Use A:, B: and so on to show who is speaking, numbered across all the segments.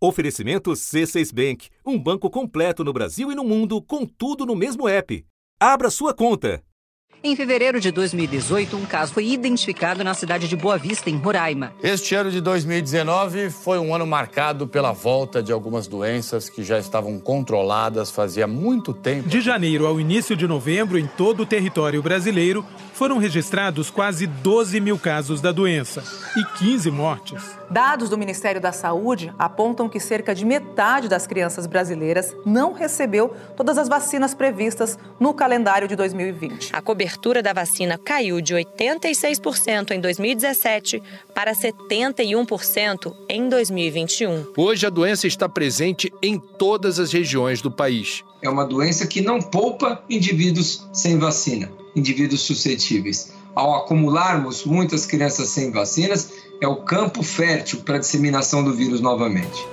A: Oferecimento C6 Bank, um banco completo no Brasil e no mundo, com tudo no mesmo app. Abra sua conta.
B: Em fevereiro de 2018, um caso foi identificado na cidade de Boa Vista, em Roraima.
C: Este ano de 2019 foi um ano marcado pela volta de algumas doenças que já estavam controladas fazia muito tempo.
D: De janeiro ao início de novembro, em todo o território brasileiro, foram registrados quase 12 mil casos da doença e 15 mortes.
E: Dados do Ministério da Saúde apontam que cerca de metade das crianças brasileiras não recebeu todas as vacinas previstas no calendário de 2020.
F: A cobertura da vacina caiu de 86% em 2017 para 71% em 2021.
G: Hoje a doença está presente em todas as regiões do país.
H: É uma doença que não poupa indivíduos sem vacina indivíduos suscetíveis. Ao acumularmos muitas crianças sem vacinas, é o campo fértil para a disseminação do vírus novamente.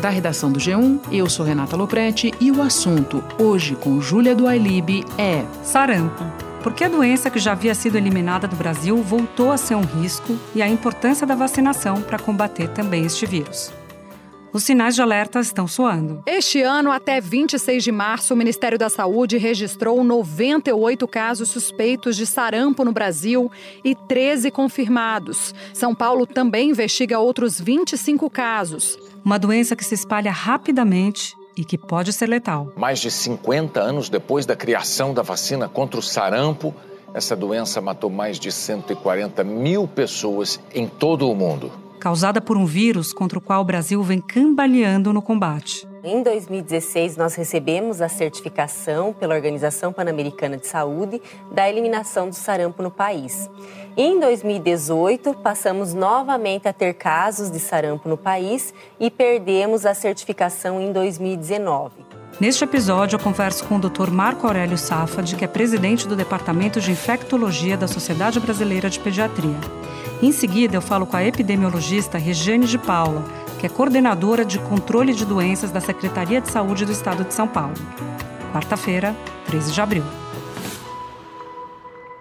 I: Da redação do G1, eu sou Renata Loprete e o assunto, hoje com Júlia do Ailib, é
J: sarampo. Porque a doença que já havia sido eliminada do Brasil voltou a ser um risco e a importância da vacinação para combater também este vírus. Os sinais de alerta estão soando.
K: Este ano, até 26 de março, o Ministério da Saúde registrou 98 casos suspeitos de sarampo no Brasil e 13 confirmados. São Paulo também investiga outros 25 casos.
J: Uma doença que se espalha rapidamente e que pode ser letal.
L: Mais de 50 anos depois da criação da vacina contra o sarampo, essa doença matou mais de 140 mil pessoas em todo o mundo
J: causada por um vírus contra o qual o Brasil vem cambaleando no combate.
F: Em 2016, nós recebemos a certificação pela Organização Pan-Americana de Saúde da eliminação do sarampo no país. Em 2018, passamos novamente a ter casos de sarampo no país e perdemos a certificação em 2019.
J: Neste episódio, eu converso com o Dr. Marco Aurélio Safad, que é presidente do Departamento de Infectologia da Sociedade Brasileira de Pediatria. Em seguida, eu falo com a epidemiologista Regiane de Paula, que é coordenadora de controle de doenças da Secretaria de Saúde do Estado de São Paulo. Quarta-feira, 13 de abril.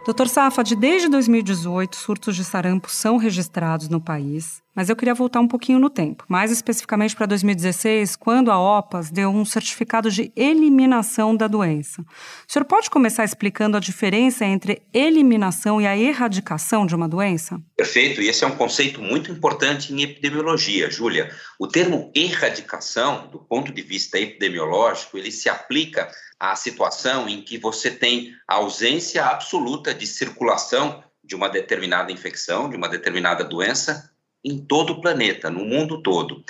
J: Doutor Safad, desde 2018, surtos de sarampo são registrados no país, mas eu queria voltar um pouquinho no tempo, mais especificamente para 2016, quando a OPAS deu um certificado de eliminação da doença. O senhor pode começar explicando a diferença entre eliminação e a erradicação de uma doença?
M: Perfeito, e esse é um conceito muito importante em epidemiologia, Júlia. O termo erradicação, do ponto de vista epidemiológico, ele se aplica a situação em que você tem ausência absoluta de circulação de uma determinada infecção, de uma determinada doença em todo o planeta, no mundo todo.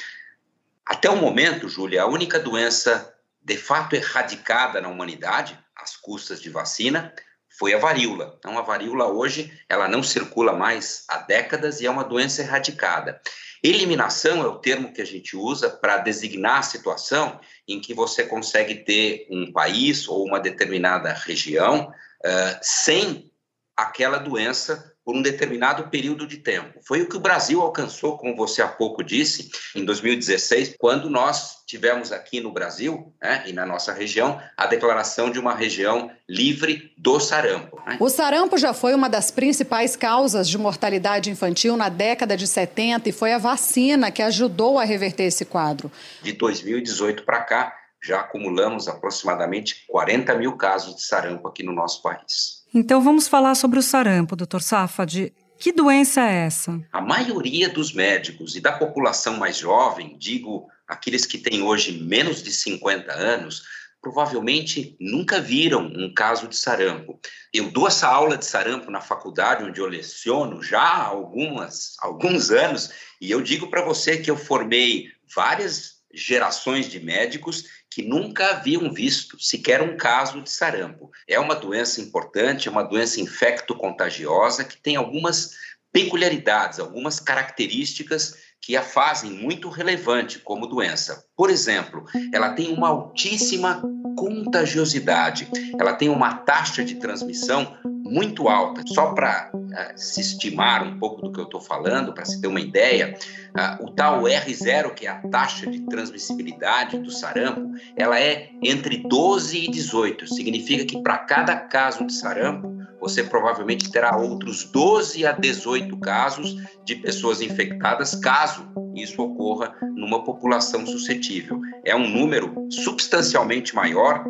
M: Até o momento, Júlia, a única doença de fato erradicada na humanidade, às custas de vacina, foi a varíola. Então, a varíola hoje, ela não circula mais há décadas e é uma doença erradicada. Eliminação é o termo que a gente usa para designar a situação em que você consegue ter um país ou uma determinada região uh, sem aquela doença por um determinado período de tempo. Foi o que o Brasil alcançou, como você há pouco disse, em 2016, quando nós tivemos aqui no Brasil né, e na nossa região a declaração de uma região livre do sarampo.
K: Né? O sarampo já foi uma das principais causas de mortalidade infantil na década de 70 e foi a vacina que ajudou a reverter esse quadro.
M: De 2018 para cá, já acumulamos aproximadamente 40 mil casos de sarampo aqui no nosso país.
J: Então vamos falar sobre o sarampo, doutor Safad. Que doença é essa?
M: A maioria dos médicos e da população mais jovem, digo aqueles que têm hoje menos de 50 anos, provavelmente nunca viram um caso de sarampo. Eu dou essa aula de sarampo na faculdade onde eu leciono já há algumas, alguns anos e eu digo para você que eu formei várias gerações de médicos que nunca haviam visto sequer um caso de sarampo. É uma doença importante, é uma doença infecto-contagiosa que tem algumas peculiaridades, algumas características que a fazem muito relevante como doença. Por exemplo, ela tem uma altíssima contagiosidade, ela tem uma taxa de transmissão muito alta. Só para uh, eh, se estimar um pouco do que eu estou falando, para se ter uma ideia, uh, o tal R0, que é a taxa de transmissibilidade do sarampo, ela é entre 12 e 18. Significa que para cada caso de sarampo, você provavelmente terá outros 12 a 18 casos de pessoas infectadas, caso isso ocorra numa população suscetível. É um número substancialmente maior,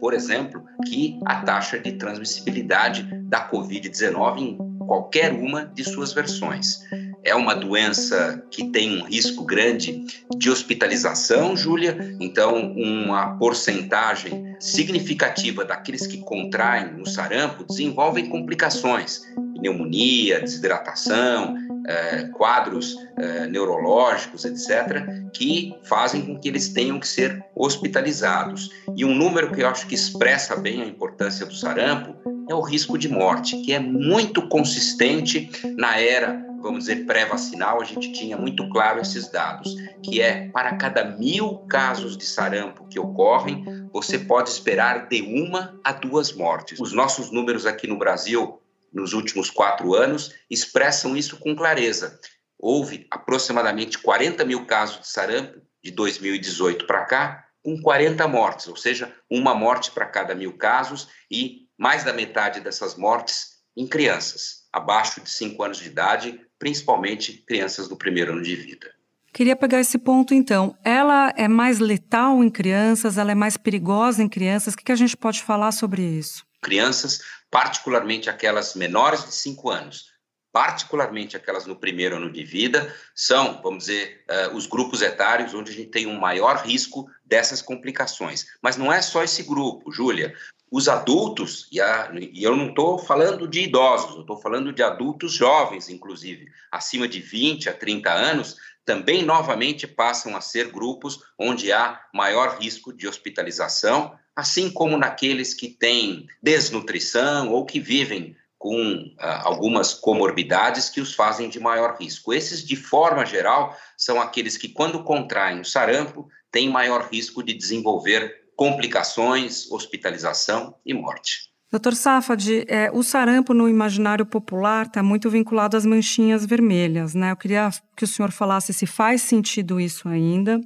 M: por exemplo, que a taxa de transmissibilidade da Covid-19 em qualquer uma de suas versões. É uma doença que tem um risco grande de hospitalização, Júlia, então uma porcentagem significativa daqueles que contraem o sarampo desenvolvem complicações, pneumonia, desidratação, eh, quadros eh, neurológicos, etc., que fazem com que eles tenham que ser hospitalizados. E um número que eu acho que expressa bem a importância do sarampo é o risco de morte, que é muito consistente na era vamos dizer, pré-vacinal, a gente tinha muito claro esses dados, que é para cada mil casos de sarampo que ocorrem, você pode esperar de uma a duas mortes. Os nossos números aqui no Brasil, nos últimos quatro anos, expressam isso com clareza. Houve aproximadamente 40 mil casos de sarampo de 2018 para cá, com 40 mortes, ou seja, uma morte para cada mil casos e mais da metade dessas mortes em crianças abaixo de 5 anos de idade, principalmente crianças do primeiro ano de vida.
J: Queria pegar esse ponto então. Ela é mais letal em crianças, ela é mais perigosa em crianças. O que, a gente pode falar sobre isso?
M: Crianças, particularmente aquelas menores de 5 anos, particularmente aquelas no primeiro ano de vida, são, vamos dizer, uh, os grupos etários onde a gente tem um maior risco dessas complicações. Mas não é só esse grupo, Júlia os adultos, e, a, e eu não estou falando de idosos, eu estou falando de adultos jovens, inclusive, acima de 20 a 30 anos, também novamente passam a ser grupos onde há maior risco de hospitalização, assim como naqueles que têm desnutrição ou que vivem com ah, algumas comorbidades que os fazem de maior risco. Esses, de forma geral, são aqueles que, quando contraem o sarampo, têm maior risco de desenvolver complicações, hospitalização e morte.
J: Doutor Safad, é, o sarampo no imaginário popular está muito vinculado às manchinhas vermelhas, né? Eu queria que o senhor falasse se faz sentido isso ainda,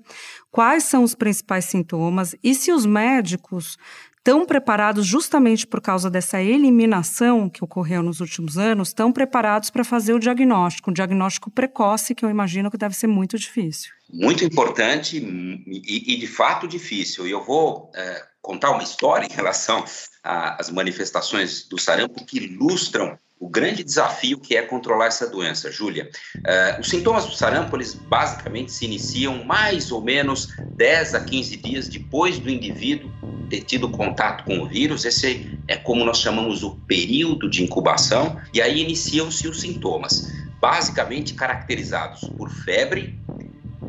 J: quais são os principais sintomas e se os médicos estão preparados justamente por causa dessa eliminação que ocorreu nos últimos anos, estão preparados para fazer o diagnóstico, um diagnóstico precoce que eu imagino que deve ser muito difícil.
M: Muito importante e, e de fato difícil. E eu vou é, contar uma história em relação às manifestações do sarampo que ilustram o grande desafio que é controlar essa doença, Júlia. Uh, os sintomas do sarampo, eles basicamente se iniciam mais ou menos 10 a 15 dias depois do indivíduo ter tido contato com o vírus. Esse é como nós chamamos o período de incubação, e aí iniciam-se os sintomas, basicamente caracterizados por febre,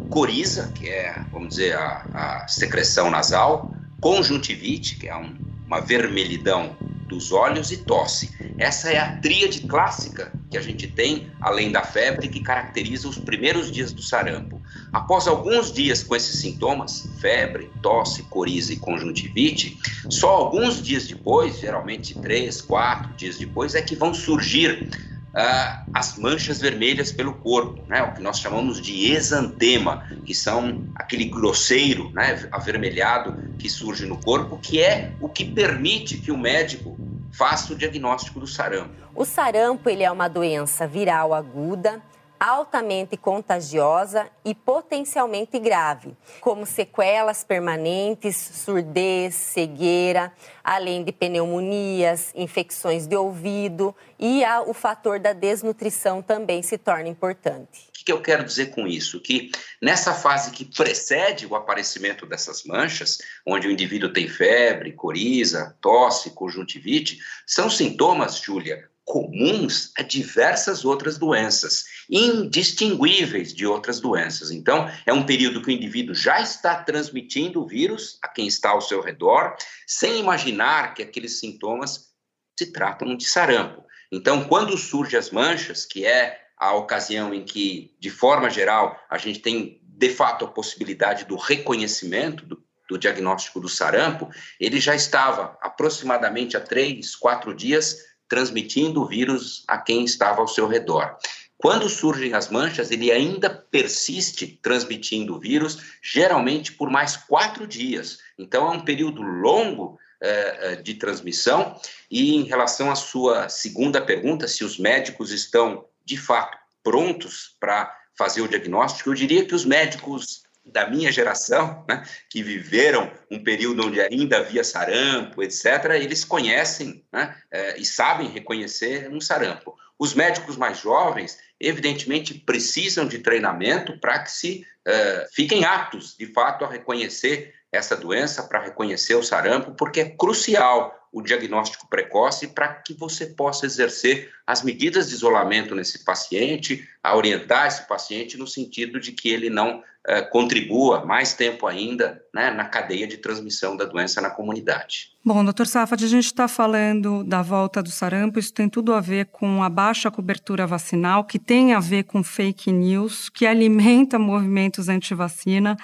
M: coriza, que é, vamos dizer, a, a secreção nasal, conjuntivite, que é um, uma vermelhidão dos olhos e tosse. Essa é a tríade clássica que a gente tem, além da febre, que caracteriza os primeiros dias do sarampo. Após alguns dias com esses sintomas, febre, tosse, coriza e conjuntivite, só alguns dias depois, geralmente três, quatro dias depois, é que vão surgir uh, as manchas vermelhas pelo corpo, né? o que nós chamamos de exantema, que são aquele grosseiro né, avermelhado que surge no corpo, que é o que permite que o médico faça o diagnóstico do sarampo.
F: O sarampo ele é uma doença viral aguda altamente contagiosa e potencialmente grave, como sequelas permanentes, surdez, cegueira, além de pneumonias, infecções de ouvido e a, o fator da desnutrição também se torna importante.
M: O que eu quero dizer com isso? Que nessa fase que precede o aparecimento dessas manchas, onde o indivíduo tem febre, coriza, tosse, conjuntivite, são sintomas, Júlia, comuns a diversas outras doenças, indistinguíveis de outras doenças. Então, é um período que o indivíduo já está transmitindo o vírus a quem está ao seu redor, sem imaginar que aqueles sintomas se tratam de sarampo. Então, quando surgem as manchas, que é a ocasião em que, de forma geral, a gente tem de fato a possibilidade do reconhecimento do, do diagnóstico do sarampo, ele já estava aproximadamente há três, quatro dias transmitindo o vírus a quem estava ao seu redor. Quando surgem as manchas, ele ainda persiste transmitindo o vírus, geralmente por mais quatro dias. Então, é um período longo eh, de transmissão. E em relação à sua segunda pergunta, se os médicos estão de fato prontos para fazer o diagnóstico, eu diria que os médicos da minha geração, né, que viveram um período onde ainda havia sarampo, etc., eles conhecem né, é, e sabem reconhecer um sarampo. Os médicos mais jovens, evidentemente, precisam de treinamento para que se é, fiquem aptos, de fato, a reconhecer essa doença, para reconhecer o sarampo, porque é crucial o diagnóstico precoce para que você possa exercer as medidas de isolamento nesse paciente, a orientar esse paciente no sentido de que ele não eh, contribua mais tempo ainda né, na cadeia de transmissão da doença na comunidade.
J: Bom, doutor Safad, a gente está falando da volta do sarampo, isso tem tudo a ver com a baixa cobertura vacinal, que tem a ver com fake news, que alimenta movimentos anti-vacina.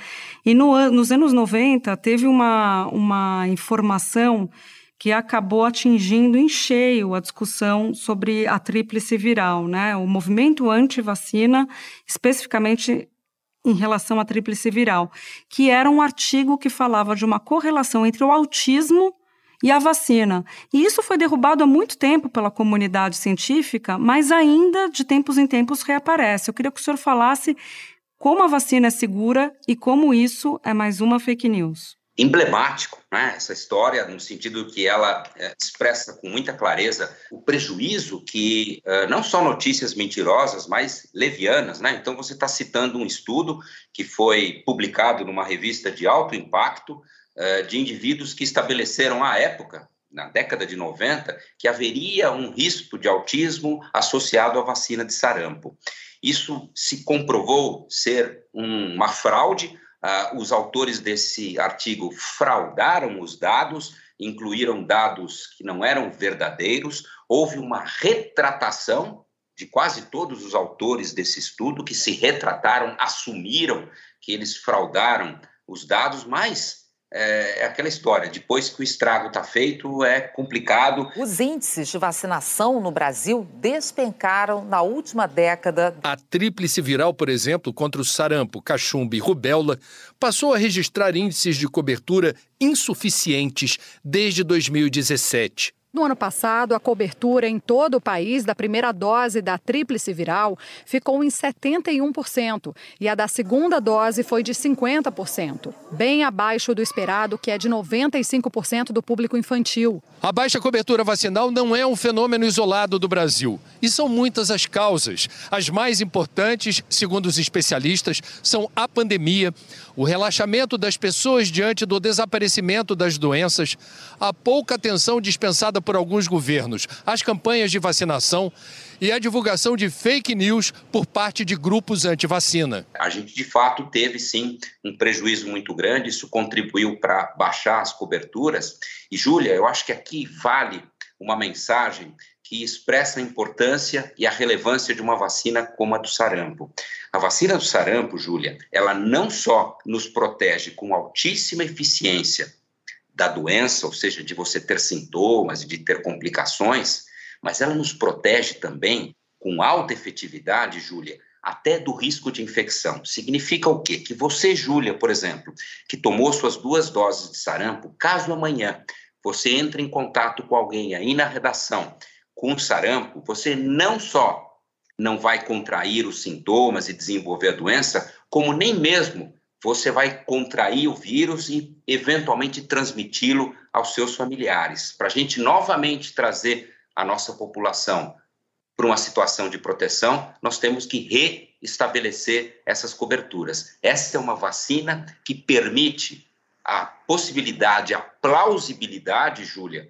J: E no, nos anos 90 teve uma, uma informação que acabou atingindo em cheio a discussão sobre a tríplice viral, né? O movimento anti-vacina, especificamente em relação à tríplice viral, que era um artigo que falava de uma correlação entre o autismo e a vacina. E isso foi derrubado há muito tempo pela comunidade científica, mas ainda de tempos em tempos reaparece. Eu queria que o senhor falasse como a vacina é segura e como isso é mais uma fake news
M: emblemático, né? essa história, no sentido que ela é, expressa com muita clareza o prejuízo que é, não só notícias mentirosas, mas levianas. Né? Então, você está citando um estudo que foi publicado numa revista de alto impacto é, de indivíduos que estabeleceram à época, na década de 90, que haveria um risco de autismo associado à vacina de sarampo. Isso se comprovou ser um, uma fraude Uh, os autores desse artigo fraudaram os dados, incluíram dados que não eram verdadeiros, houve uma retratação de quase todos os autores desse estudo, que se retrataram, assumiram que eles fraudaram os dados, mas é, aquela história, depois que o estrago está feito, é complicado.
E: Os índices de vacinação no Brasil despencaram na última década.
G: A tríplice viral, por exemplo, contra o sarampo, cachumba e rubéola, passou a registrar índices de cobertura insuficientes desde 2017.
K: No ano passado, a cobertura em todo o país da primeira dose da tríplice viral ficou em 71% e a da segunda dose foi de 50%, bem abaixo do esperado, que é de 95% do público infantil.
G: A baixa cobertura vacinal não é um fenômeno isolado do Brasil e são muitas as causas. As mais importantes, segundo os especialistas, são a pandemia, o relaxamento das pessoas diante do desaparecimento das doenças, a pouca atenção dispensada por alguns governos às campanhas de vacinação e a divulgação de fake news por parte de grupos anti-vacina.
M: A gente, de fato, teve sim um prejuízo muito grande, isso contribuiu para baixar as coberturas. E, Júlia, eu acho que aqui vale uma mensagem que expressa a importância e a relevância de uma vacina como a do sarampo. A vacina do sarampo, Júlia, ela não só nos protege com altíssima eficiência da doença, ou seja, de você ter sintomas de ter complicações, mas ela nos protege também com alta efetividade, Júlia, até do risco de infecção. Significa o quê? Que você, Júlia, por exemplo, que tomou suas duas doses de sarampo, caso amanhã você entre em contato com alguém aí na redação com sarampo, você não só não vai contrair os sintomas e desenvolver a doença, como nem mesmo você vai contrair o vírus e eventualmente transmiti-lo aos seus familiares. Para a gente novamente trazer a nossa população para uma situação de proteção, nós temos que reestabelecer essas coberturas. Essa é uma vacina que permite a possibilidade, a plausibilidade, Júlia,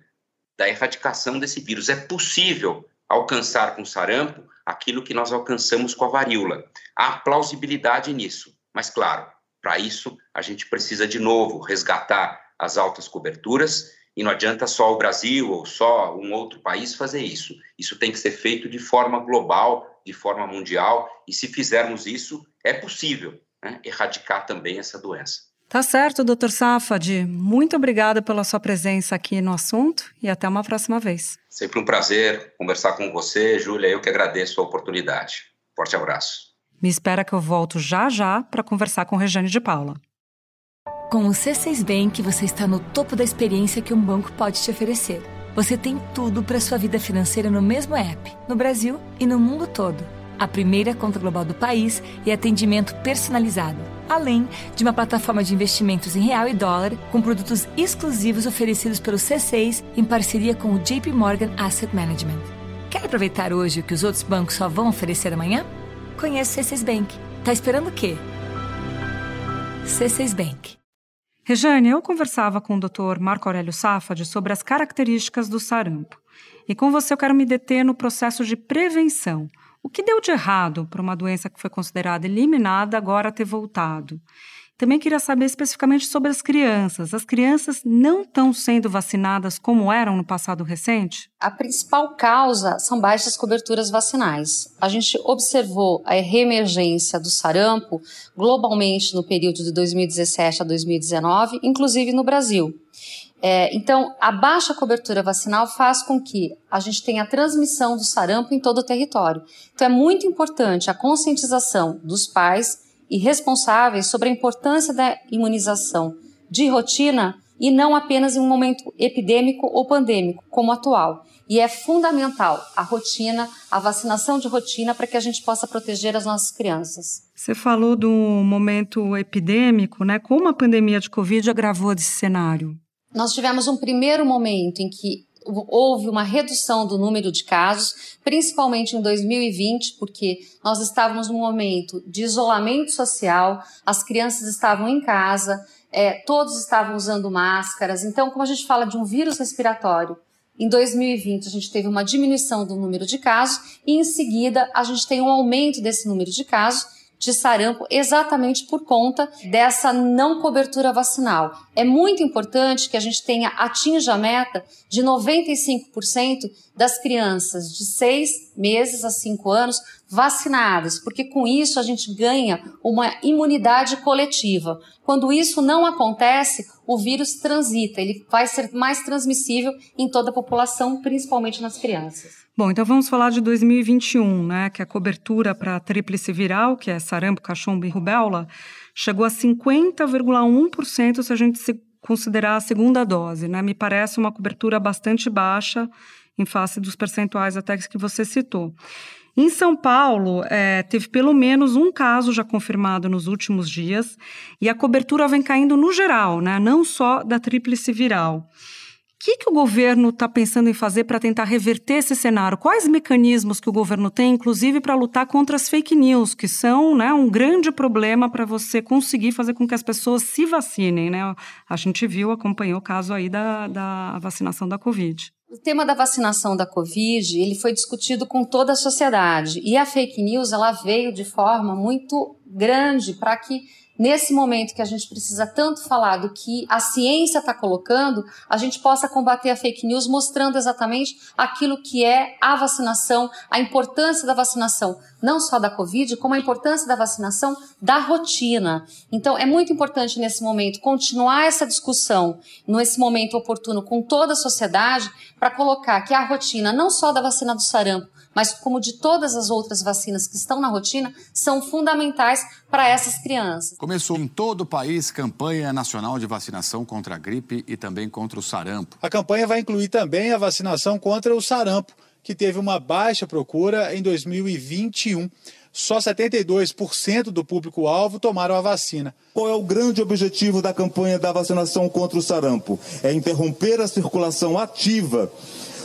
M: da erradicação desse vírus. É possível alcançar com sarampo aquilo que nós alcançamos com a varíola. Há plausibilidade nisso, mas claro, para isso, a gente precisa de novo resgatar as altas coberturas e não adianta só o Brasil ou só um outro país fazer isso. Isso tem que ser feito de forma global, de forma mundial, e se fizermos isso, é possível né, erradicar também essa doença.
J: Tá certo, doutor Safad. Muito obrigada pela sua presença aqui no assunto e até uma próxima vez.
M: Sempre um prazer conversar com você, Júlia. Eu que agradeço a oportunidade. Forte abraço.
J: Me espera que eu volto já já para conversar com Regiane de Paula.
N: Com o C6 Bank, você está no topo da experiência que um banco pode te oferecer. Você tem tudo para sua vida financeira no mesmo app, no Brasil e no mundo todo. A primeira conta global do país e atendimento personalizado além de uma plataforma de investimentos em real e dólar com produtos exclusivos oferecidos pelo C6 em parceria com o JP Morgan Asset Management. Quer aproveitar hoje o que os outros bancos só vão oferecer amanhã? Conheça o C6 Bank. Tá esperando o quê? C6 Bank.
J: Rejane, eu conversava com o Dr. Marco Aurélio Safad sobre as características do sarampo. E com você eu quero me deter no processo de prevenção o que deu de errado para uma doença que foi considerada eliminada agora ter voltado? Também queria saber especificamente sobre as crianças. As crianças não estão sendo vacinadas como eram no passado recente?
O: A principal causa são baixas coberturas vacinais. A gente observou a reemergência do sarampo globalmente no período de 2017 a 2019, inclusive no Brasil. É, então, a baixa cobertura vacinal faz com que a gente tenha a transmissão do sarampo em todo o território. Então, é muito importante a conscientização dos pais e responsáveis sobre a importância da imunização de rotina e não apenas em um momento epidêmico ou pandêmico, como atual. E é fundamental a rotina, a vacinação de rotina, para que a gente possa proteger as nossas crianças.
J: Você falou do momento epidêmico, né? Como a pandemia de Covid agravou esse cenário?
O: Nós tivemos um primeiro momento em que houve uma redução do número de casos, principalmente em 2020, porque nós estávamos num momento de isolamento social, as crianças estavam em casa, é, todos estavam usando máscaras. Então, como a gente fala de um vírus respiratório, em 2020 a gente teve uma diminuição do número de casos e em seguida a gente tem um aumento desse número de casos de sarampo exatamente por conta dessa não cobertura vacinal. É muito importante que a gente tenha atinja a meta de 95% das crianças de 6 meses a 5 anos vacinadas, porque com isso a gente ganha uma imunidade coletiva. Quando isso não acontece, o vírus transita, ele vai ser mais transmissível em toda a população, principalmente nas crianças.
J: Bom, então vamos falar de 2021, né? Que a cobertura para a tríplice viral, que é sarampo, cachumba e rubéola, chegou a 50,1% se a gente se considerar a segunda dose, né? Me parece uma cobertura bastante baixa em face dos percentuais até que você citou. Em São Paulo, é, teve pelo menos um caso já confirmado nos últimos dias e a cobertura vem caindo no geral, né? Não só da tríplice viral que, que o governo está pensando em fazer para tentar reverter esse cenário? Quais mecanismos que o governo tem, inclusive, para lutar contra as fake news, que são né, um grande problema para você conseguir fazer com que as pessoas se vacinem? Né? A gente viu, acompanhou o caso aí da, da vacinação da Covid.
O: O tema da vacinação da Covid ele foi discutido com toda a sociedade. E a fake news ela veio de forma muito grande para que nesse momento que a gente precisa tanto falar do que a ciência está colocando, a gente possa combater a fake news mostrando exatamente aquilo que é a vacinação, a importância da vacinação, não só da Covid, como a importância da vacinação da rotina. Então, é muito importante nesse momento continuar essa discussão, nesse momento oportuno, com toda a sociedade, para colocar que a rotina, não só da vacina do sarampo, mas como de todas as outras vacinas que estão na rotina, são fundamentais para essas crianças.
P: Começou em todo o país campanha nacional de vacinação contra a gripe e também contra o sarampo.
Q: A campanha vai incluir também a vacinação contra o sarampo, que teve uma baixa procura em 2021 só 72% do público-alvo tomaram a vacina.
R: Qual é o grande objetivo da campanha da vacinação contra o sarampo? É interromper a circulação ativa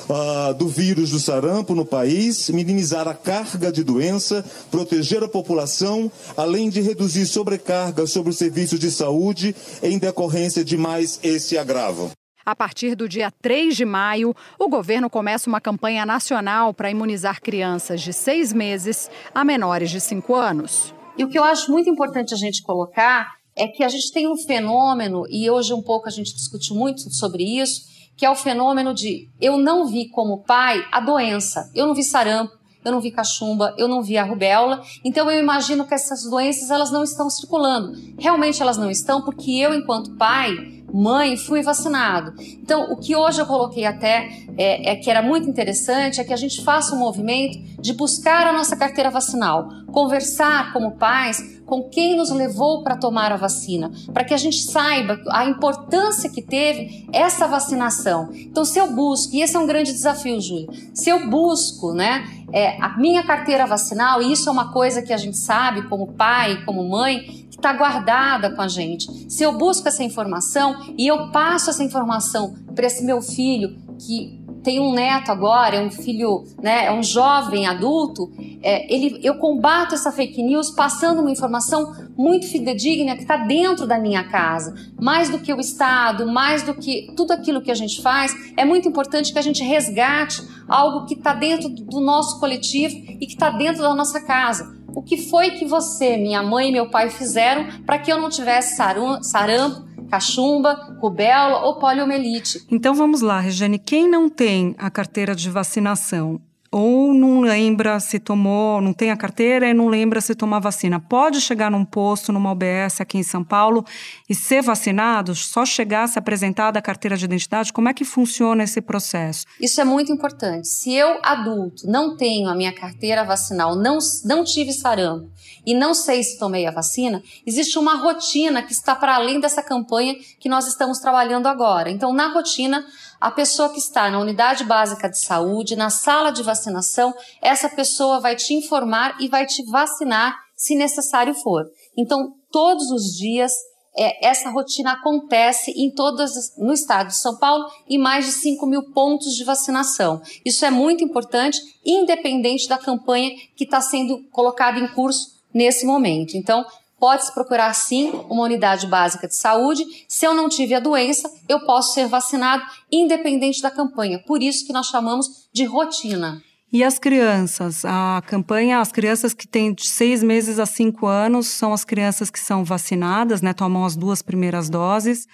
R: uh, do vírus do sarampo no país, minimizar a carga de doença, proteger a população, além de reduzir sobrecarga sobre os serviços de saúde em decorrência de mais esse agravo.
K: A partir do dia 3 de maio, o governo começa uma campanha nacional para imunizar crianças de seis meses a menores de cinco anos.
O: E o que eu acho muito importante a gente colocar é que a gente tem um fenômeno, e hoje um pouco a gente discute muito sobre isso, que é o fenômeno de eu não vi como pai a doença, eu não vi sarampo, eu não vi cachumba, eu não vi a rubéola. Então eu imagino que essas doenças elas não estão circulando. Realmente elas não estão porque eu, enquanto pai, mãe, fui vacinado. Então, o que hoje eu coloquei até é, é, que era muito interessante é que a gente faça um movimento de buscar a nossa carteira vacinal, conversar como pais com quem nos levou para tomar a vacina, para que a gente saiba a importância que teve essa vacinação. Então, se eu busco, e esse é um grande desafio, Júlia, se eu busco, né, é, a minha carteira vacinal, e isso é uma coisa que a gente sabe como pai, como mãe, está guardada com a gente. Se eu busco essa informação e eu passo essa informação para esse meu filho que tem um neto agora, é um filho, né, é um jovem adulto, é, ele, eu combato essa fake news passando uma informação muito fidedigna que está dentro da minha casa. Mais do que o Estado, mais do que tudo aquilo que a gente faz, é muito importante que a gente resgate algo que está dentro do nosso coletivo e que está dentro da nossa casa. O que foi que você, minha mãe e meu pai fizeram para que eu não tivesse sarampo, cachumba, rubéola ou poliomielite?
J: Então vamos lá, Regiane. Quem não tem a carteira de vacinação ou não lembra se tomou, não tem a carteira e não lembra se tomou a vacina. Pode chegar num posto, numa UBS aqui em São Paulo e ser vacinado, só chegar, se apresentar da carteira de identidade? Como é que funciona esse processo?
O: Isso é muito importante. Se eu, adulto, não tenho a minha carteira vacinal, não, não tive sarampo e não sei se tomei a vacina, existe uma rotina que está para além dessa campanha que nós estamos trabalhando agora. Então, na rotina, a pessoa que está na unidade básica de saúde, na sala de vacinação, essa pessoa vai te informar e vai te vacinar se necessário for. Então, todos os dias, é, essa rotina acontece em todas, no estado de São Paulo e mais de 5 mil pontos de vacinação. Isso é muito importante, independente da campanha que está sendo colocada em curso nesse momento. Então, pode-se procurar sim uma unidade básica de saúde. Se eu não tive a doença, eu posso ser vacinado independente da campanha. Por isso que nós chamamos de rotina.
J: E as crianças? A campanha, as crianças que têm de seis meses a cinco anos são as crianças que são vacinadas, né? Tomam as duas primeiras doses.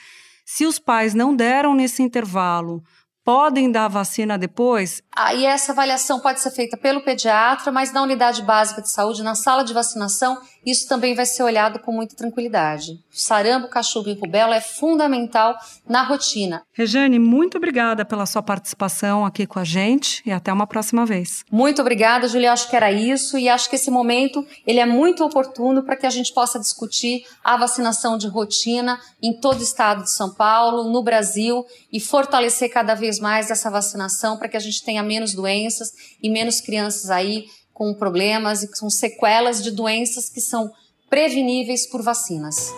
J: Se os pais não deram nesse intervalo, podem dar vacina depois?
O: Aí ah, essa avaliação pode ser feita pelo pediatra, mas na unidade básica de saúde, na sala de vacinação, isso também vai ser olhado com muita tranquilidade. Sarampo, cachumba e rubéola é fundamental na rotina.
J: Rejane, muito obrigada pela sua participação aqui com a gente e até uma próxima vez.
O: Muito obrigada, Julia. Acho que era isso e acho que esse momento ele é muito oportuno para que a gente possa discutir a vacinação de rotina em todo o estado de São Paulo, no Brasil e fortalecer cada vez mais essa vacinação para que a gente tenha menos doenças e menos crianças aí com problemas e com sequelas de doenças que são preveníveis por vacinas.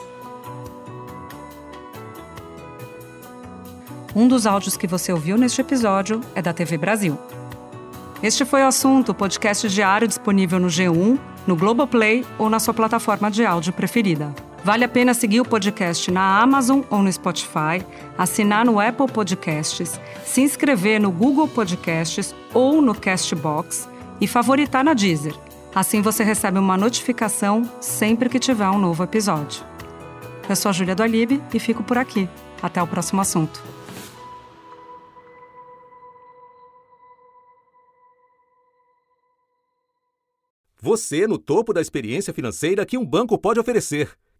J: Um dos áudios que você ouviu neste episódio é da TV Brasil. Este foi o assunto, podcast diário disponível no G1, no Globoplay ou na sua plataforma de áudio preferida. Vale a pena seguir o podcast na Amazon ou no Spotify, assinar no Apple Podcasts, se inscrever no Google Podcasts ou no Castbox e favoritar na Deezer. Assim você recebe uma notificação sempre que tiver um novo episódio. Eu sou a Júlia do Alibe e fico por aqui. Até o próximo assunto.
A: Você no topo da experiência financeira que um banco pode oferecer.